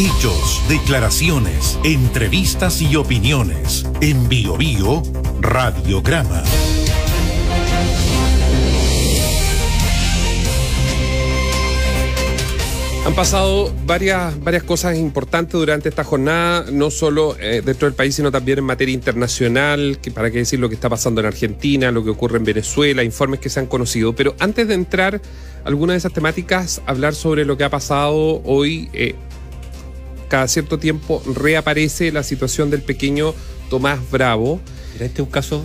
Hechos, declaraciones, entrevistas y opiniones. En Bio Bio, Radiograma. Han pasado varias, varias cosas importantes durante esta jornada, no solo eh, dentro del país, sino también en materia internacional, que para qué decir lo que está pasando en Argentina, lo que ocurre en Venezuela, informes que se han conocido. Pero antes de entrar alguna de esas temáticas, hablar sobre lo que ha pasado hoy, eh, cada cierto tiempo reaparece la situación del pequeño Tomás Bravo. Este es un caso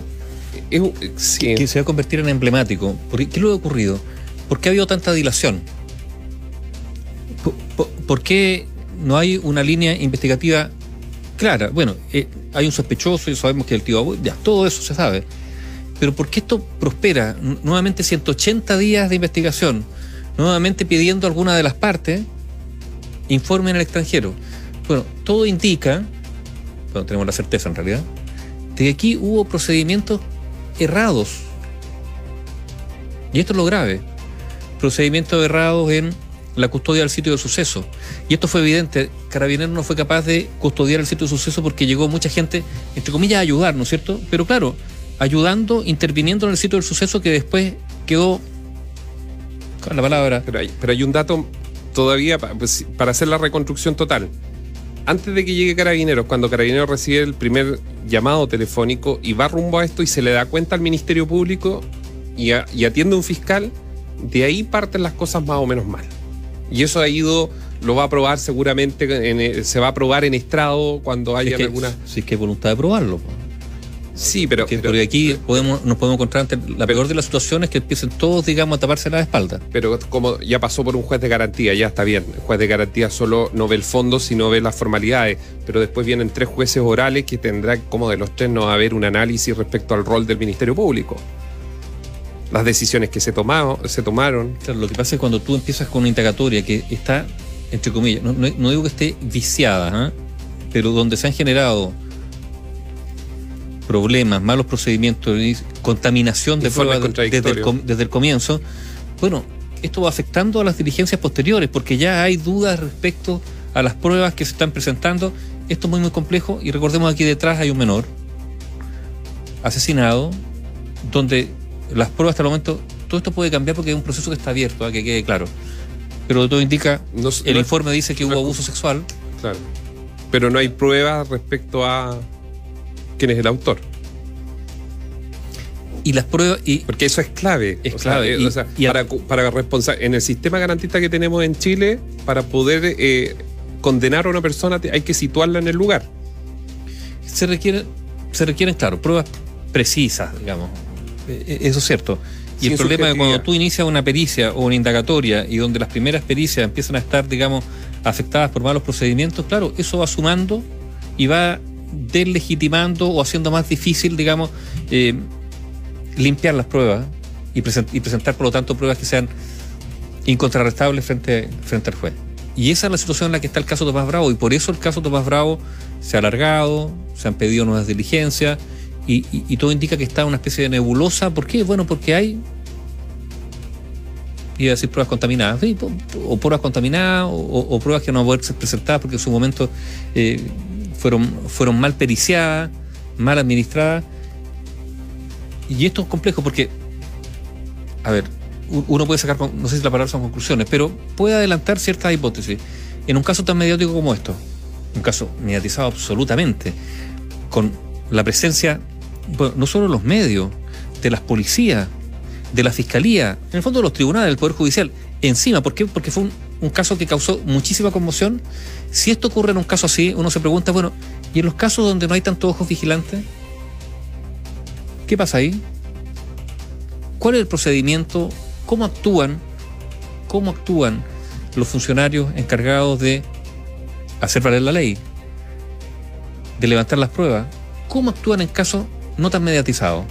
es, que se va a convertir en emblemático. ¿Qué le ha ocurrido? ¿Por qué ha habido tanta dilación? ¿Por, qué no hay una línea investigativa clara? Bueno, eh, hay un sospechoso y sabemos que el tío ya, todo eso se sabe. Pero ¿por qué esto prospera? Nuevamente 180 días de investigación, nuevamente pidiendo a alguna de las partes informe al extranjero. Bueno, todo indica, bueno, tenemos la certeza en realidad, de que aquí hubo procedimientos errados. Y esto es lo grave. Procedimientos errados en la custodia del sitio de suceso. Y esto fue evidente. Carabinero no fue capaz de custodiar el sitio de suceso porque llegó mucha gente, entre comillas, a ayudar, ¿no es cierto? Pero claro, ayudando, interviniendo en el sitio del suceso que después quedó con la palabra. Pero hay, pero hay un dato todavía pues, para hacer la reconstrucción total. Antes de que llegue Carabineros, cuando Carabineros recibe el primer llamado telefónico y va rumbo a esto y se le da cuenta al Ministerio Público y, y atiende un fiscal, de ahí parten las cosas más o menos mal. Y eso ha ido, lo va a probar seguramente, eh, se va a probar en estrado cuando haya alguna. Si es que hay voluntad de probarlo. Sí, pero, porque, aquí podemos, nos podemos encontrar ante la peor de las situaciones que empiecen todos, digamos, a taparse la espalda. Pero como ya pasó por un juez de garantía, ya está bien. El juez de garantía solo no ve el fondo, sino ve las formalidades. Pero después vienen tres jueces orales que tendrá, como de los tres, no va a haber un análisis respecto al rol del Ministerio Público las decisiones que se, tomaron, se tomaron. Claro, lo que pasa es cuando tú empiezas con una indagatoria que está, entre comillas, no, digo que esté viciada, ¿eh? pero donde se han generado problemas, malos procedimientos, contaminación de pruebas desde el, desde el comienzo, bueno, esto va afectando a las diligencias posteriores, porque ya hay dudas respecto a las pruebas que se están presentando. Esto es muy, muy complejo y recordemos aquí detrás hay un menor asesinado, donde las pruebas hasta el momento, todo esto puede cambiar porque es un proceso que está abierto, ¿eh? que quede claro. Pero todo indica, el informe dice que hubo abuso sexual. Claro. Pero no hay pruebas respecto a quién es el autor. Y las pruebas. Y, porque eso es clave. Es clave. para, para responsar, en el sistema garantista que tenemos en Chile, para poder eh, condenar a una persona hay que situarla en el lugar. Se requieren, se requieren, claro, pruebas precisas, digamos. Eh, eh, eso es cierto. Y el problema es que cuando tú inicias una pericia o una indagatoria y donde las primeras pericias empiezan a estar, digamos, afectadas por malos procedimientos, claro, eso va sumando y va deslegitimando o haciendo más difícil, digamos, eh, limpiar las pruebas y, presentar, por lo tanto, pruebas que sean incontrarrestables frente, frente al juez. Y esa es la situación en la que está el caso Tomás Bravo, y por eso el caso Tomás Bravo se ha alargado, se han pedido nuevas diligencias, y, todo indica que está una especie de nebulosa. ¿Por qué? Bueno, porque hay iba a decir pruebas contaminadas, o pruebas contaminadas, o, pruebas que no van a poder ser presentadas porque en su momento eh, fueron, fueron mal periciadas, mal administradas. Y esto es complejo porque, a ver, uno puede sacar, no sé si la palabra son conclusiones, pero puede adelantar ciertas hipótesis. En un caso tan mediático como esto, un caso mediatizado absolutamente, con la presencia no solo los medios, de las policías, de la fiscalía, en el fondo de los tribunales, del Poder Judicial, encima. ¿Por qué? Porque fue un, caso que causó muchísima conmoción. Si esto ocurre en un caso así, uno se pregunta, bueno, ¿y en los casos donde no hay tantos ojos vigilantes? ¿Qué pasa ahí? ¿Cuál es el procedimiento? ¿Cómo actúan? ¿Cómo actúan los funcionarios encargados de hacer valer la ley? De levantar las pruebas. ¿Cómo actúan en casos no tan mediatizado.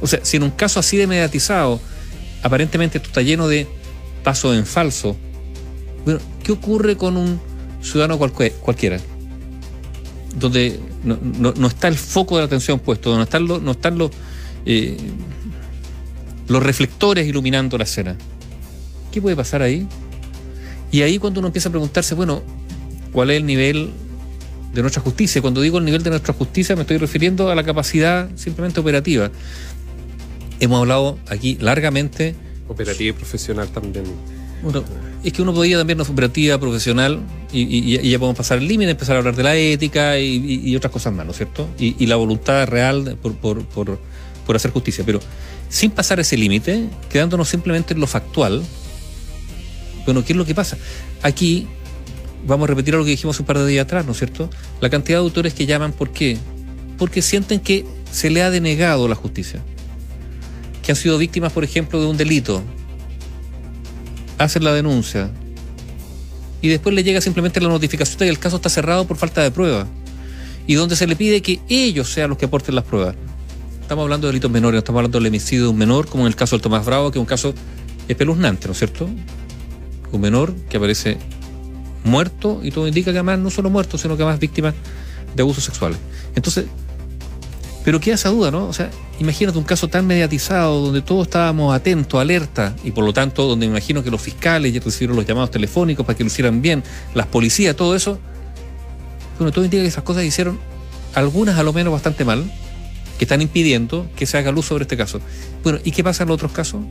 O sea, si en un caso así de mediatizado, aparentemente esto está lleno de pasos en falso, bueno, ¿qué ocurre con un ciudadano cualquiera? Donde no, está el foco de la atención puesto, donde están los, no están los, eh, los reflectores iluminando la escena. ¿Qué puede pasar ahí? Y ahí cuando uno empieza a preguntarse, bueno, cuál es el nivel de nuestra justicia. Cuando digo el nivel de nuestra justicia me estoy refiriendo a la capacidad simplemente operativa. Hemos hablado aquí largamente. Operativa y profesional también. Bueno, es que uno podía también una operativa profesional y, ya podemos pasar el límite, empezar a hablar de la ética y, otras cosas más, ¿no es cierto? Y, la voluntad real por, por, por, por hacer justicia. Pero sin pasar ese límite, quedándonos simplemente en lo factual, bueno, ¿qué es lo que pasa? Aquí vamos a repetir lo que dijimos un par de días atrás, ¿no es cierto? La cantidad de autores que llaman, ¿por qué? Porque sienten que se le ha denegado la justicia. Que han sido víctimas, por ejemplo, de un delito. Hacen la denuncia. Y después le llega simplemente la notificación de que el caso está cerrado por falta de prueba. Y donde se le pide que ellos sean los que aporten las pruebas. Estamos hablando de delitos menores, estamos hablando del homicidio de un menor, como en el caso del Tomás Bravo, que es un caso espeluznante, ¿no es cierto? Un menor que aparece muerto y todo indica que además no solo muerto, sino que además víctima de abusos sexuales. Entonces, pero queda esa duda, ¿no? O sea, imagínate un caso tan mediatizado donde todos estábamos atentos, alerta, y por lo tanto donde imagino que los fiscales ya recibieron los llamados telefónicos para que lo hicieran bien, las policías, todo eso. Bueno, todo indica que esas cosas hicieron algunas a lo menos bastante mal, que están impidiendo que se haga luz sobre este caso. Bueno, ¿y qué pasa en los otros casos?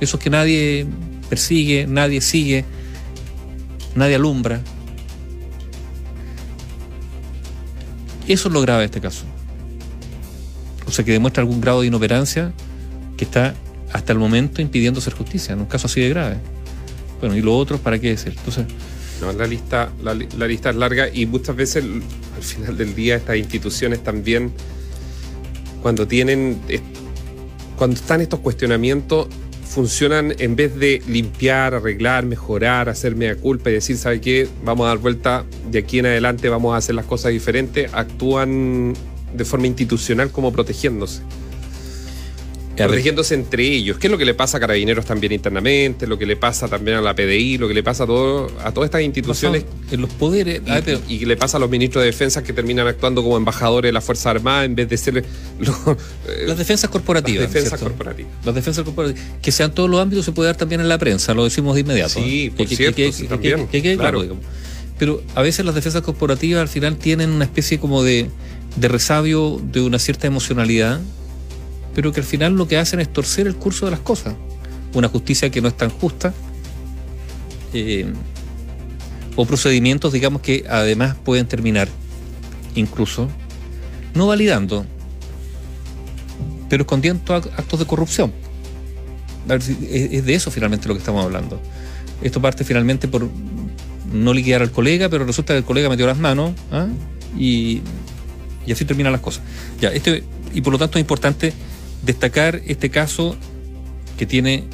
Esos que nadie persigue, nadie sigue, nadie alumbra. Eso es lo grave de este caso. Sea, que demuestra algún grado de inoperancia que está hasta el momento impidiendo hacer justicia en un caso así de grave. Bueno, y lo otro, ¿para qué decir? Entonces. No, la lista, la, lista es larga y muchas veces al final del día estas instituciones también, cuando tienen, cuando están estos cuestionamientos, funcionan en vez de limpiar, arreglar, mejorar, hacerme a culpa y decir, ¿sabe qué? Vamos a dar vuelta, de aquí en adelante vamos a hacer las cosas diferentes, actúan de forma institucional como protegiéndose protegiéndose entre ellos. ¿Qué es lo que le pasa a Carabineros también internamente? Lo que le pasa también a la PDI, lo que le pasa a, todo, a todas estas instituciones. En los poderes. Y, que le pasa a los ministros de defensa que terminan actuando como embajadores de la Fuerza Armada en vez de ser. Eh, las defensas corporativas. Las defensas corporativas. Las defensas corporativas. Que sean todos los ámbitos se puede dar también en la prensa, lo decimos de inmediato. Sí, por cierto, también. claro. Pero a veces las defensas corporativas al final tienen una especie como de, de resabio de una cierta emocionalidad pero que al final lo que hacen es torcer el curso de las cosas. Una justicia que no es tan justa, eh, o procedimientos, digamos, que además pueden terminar incluso no validando, pero escondiendo actos de corrupción. Es de eso finalmente lo que estamos hablando. Esto parte finalmente por no liquidar al colega, pero resulta que el colega metió las manos ¿ah? y, y, así terminan las cosas. Ya, este, y por lo tanto es importante destacar este caso que tiene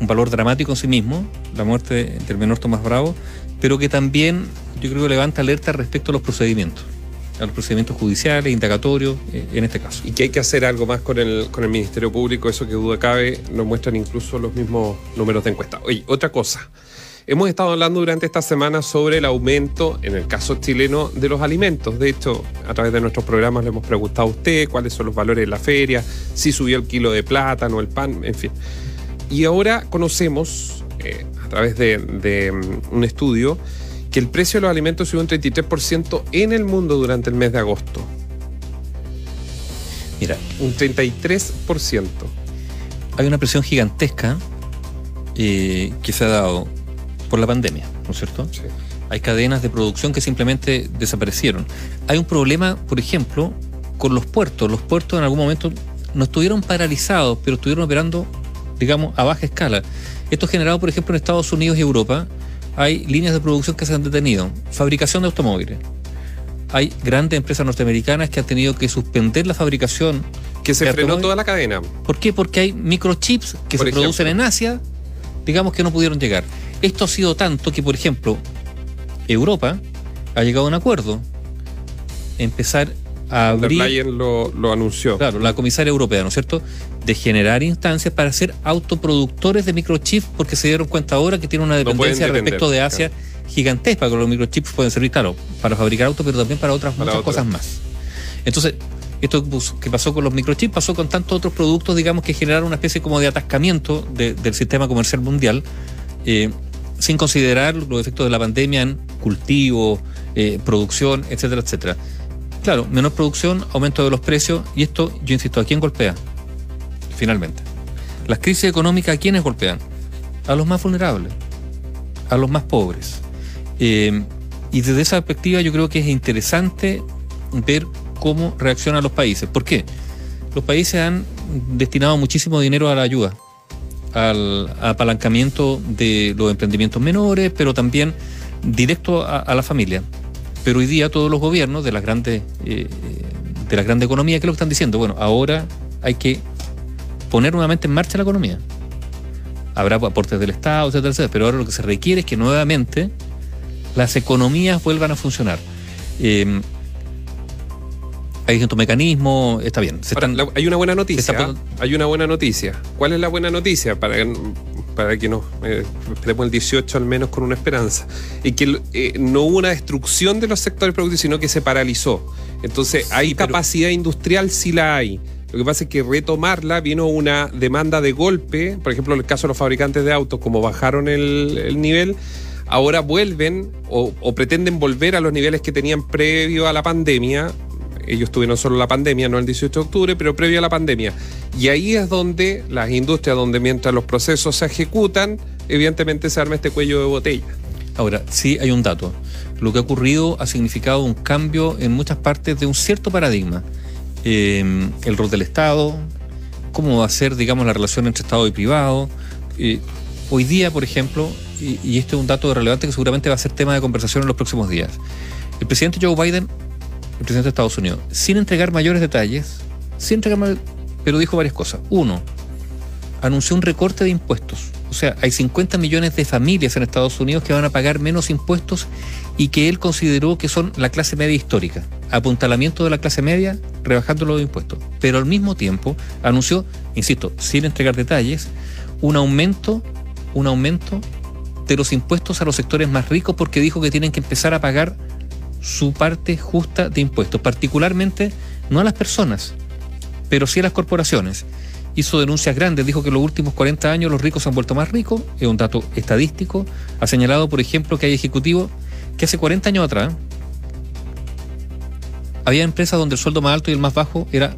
un valor dramático en sí mismo, la muerte del menor Tomás Bravo, pero que también yo creo que levanta alerta respecto a los procedimientos, a los procedimientos judiciales, indagatorios, eh, en este caso. Y que hay que hacer algo más con el, con el Ministerio Público, eso que duda cabe, nos muestran incluso los mismos números de encuesta. Oye, otra cosa. Hemos estado hablando durante esta semana sobre el aumento, en el caso chileno, de los alimentos. De hecho, a través de nuestros programas le hemos preguntado a usted cuáles son los valores de la feria, si subió el kilo de plátano, el pan, en fin. Y ahora conocemos, eh, a través de, de mm, un estudio, que el precio de los alimentos subió un 33% en el mundo durante el mes de agosto. Mira, un 33%. Hay una presión gigantesca eh, que se ha dado por la pandemia, ¿no es cierto? Sí. Hay cadenas de producción que simplemente desaparecieron. Hay un problema, por ejemplo, con los puertos. Los puertos en algún momento no estuvieron paralizados, pero estuvieron operando, digamos, a baja escala. Esto generado, por ejemplo, en Estados Unidos y Europa. Hay líneas de producción que se han detenido. Fabricación de automóviles. Hay grandes empresas norteamericanas que han tenido que suspender la fabricación. Que se frenó toda la cadena. ¿Por qué? Porque hay microchips que se producen en Asia, digamos que no pudieron llegar. Esto ha sido tanto que, por ejemplo, Europa ha llegado a un acuerdo. Empezar a abrir. Leyen lo, lo anunció. Claro, la comisaria europea, ¿no es cierto? De generar instancias para ser autoproductores de microchips, porque se dieron cuenta ahora que tiene una dependencia respecto de Asia gigantesca, que los microchips pueden servir, claro, para fabricar autos, pero también para otras muchas cosas más. Entonces, esto que pasó con los microchips pasó con tantos otros productos, digamos, que generaron una especie como de atascamiento del sistema comercial mundial. Eh, sin considerar los efectos de la pandemia en cultivo, eh, producción, etcétera, etcétera. Claro, menor producción, aumento de los precios, y esto, yo insisto, ¿a quién golpea? Finalmente. Las crisis económicas, ¿a quiénes golpean? A los más vulnerables, a los más pobres. Eh, y desde esa perspectiva yo creo que es interesante ver cómo reaccionan los países. ¿Por qué? Los países han destinado muchísimo dinero a la ayuda, al apalancamiento de los emprendimientos menores, pero también directo a, la familia. Pero hoy día todos los gobiernos de las grandes eh, de la grande economía, ¿qué es lo que están diciendo? Bueno, ahora hay que poner nuevamente en marcha la economía. Habrá aportes del Estado, etcétera, etcétera, pero ahora lo que se requiere es que nuevamente las economías vuelvan a funcionar. Eh, hay distintos mecanismos, está bien. hay una buena noticia. Hay una buena noticia. ¿Cuál es la buena noticia? Para, para que nos eh, esperemos el 18 al menos con una esperanza. Y que eh, no hubo una destrucción de los sectores productivos, sino que se paralizó. Entonces, hay capacidad industrial, sí la hay. Lo que pasa es que retomarla vino una demanda de golpe, por ejemplo, en el caso de los fabricantes de autos, como bajaron el, nivel, ahora vuelven o, o, pretenden volver a los niveles que tenían previo a la pandemia, ellos tuvieron solo la pandemia, no el 18 de octubre, pero previo a la pandemia. Y ahí es donde las industrias, donde mientras los procesos se ejecutan, evidentemente se arma este cuello de botella. Ahora, sí hay un dato. Lo que ha ocurrido ha significado un cambio en muchas partes de un cierto paradigma. Em, el rol del Estado, cómo va a ser, digamos, la relación entre Estado y privado. Eh, hoy día, por ejemplo, y, y este es un dato relevante que seguramente va a ser tema de conversación en los próximos días, el presidente Joe Biden el presidente de Estados Unidos, sin entregar mayores detalles, sin entregar pero dijo varias cosas. Uno, anunció un recorte de impuestos. O sea, hay 50 millones de familias en Estados Unidos que van a pagar menos impuestos y que él consideró que son la clase media histórica. Apuntalamiento de la clase media, rebajando los impuestos. Pero al mismo tiempo anunció, insisto, sin entregar detalles, un aumento, un aumento de los impuestos a los sectores más ricos porque dijo que tienen que empezar a pagar su parte justa de impuestos, particularmente no a las personas, pero sí a las corporaciones. Hizo denuncias grandes, dijo que en los últimos 40 años los ricos se han vuelto más ricos, es un dato estadístico. Ha señalado, por ejemplo, que hay ejecutivos que hace 40 años atrás había empresas donde el sueldo más alto y el más bajo era,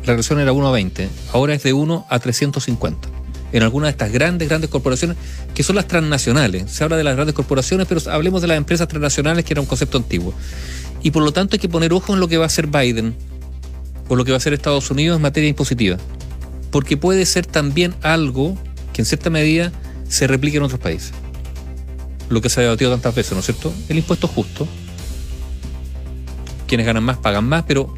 la relación era 1 a 20, ahora es de 1 a 350 en algunas de estas grandes, grandes corporaciones, que son las transnacionales. Se habla de las grandes corporaciones, pero hablemos de las empresas transnacionales, que era un concepto antiguo. Y por lo tanto hay que poner ojo en lo que va a hacer Biden o lo que va a hacer Estados Unidos en materia impositiva. Porque puede ser también algo que en cierta medida se replique en otros países. Lo que se ha debatido tantas veces, ¿no es cierto? El impuesto justo. Quienes ganan más pagan más, pero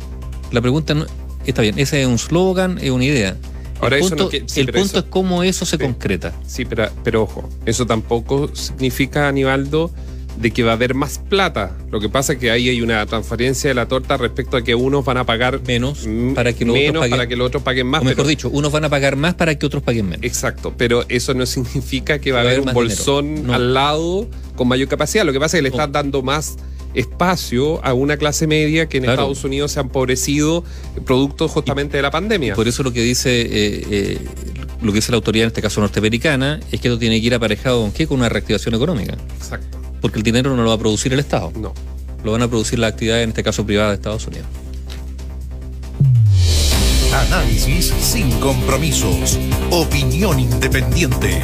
la pregunta no, está bien, ese es un slogan, es una idea el punto, el punto es cómo eso se concreta. Sí, pero, pero ojo, eso tampoco significa, Anibaldo, de que va a haber más plata. Lo que pasa es que ahí hay una transferencia de la torta respecto a que unos van a pagar menos para que los, otros, paguen, para que los otros paguen más. mejor dicho, unos van a pagar más para que otros paguen menos. Exacto, pero eso no significa que va, a haber un bolsón al lado con mayor capacidad. Lo que pasa es que le están dando más espacio a una clase media que en Estados Unidos se ha empobrecido producto justamente de la pandemia. Por eso lo que dice eh, eh, lo que dice la autoridad en este caso norteamericana es que esto tiene que ir aparejado con qué? Con una reactivación económica. Exacto. Porque el dinero no lo va a producir el Estado. No. Lo van a producir las actividades, en este caso privadas de Estados Unidos. Análisis sin compromisos. Opinión independiente.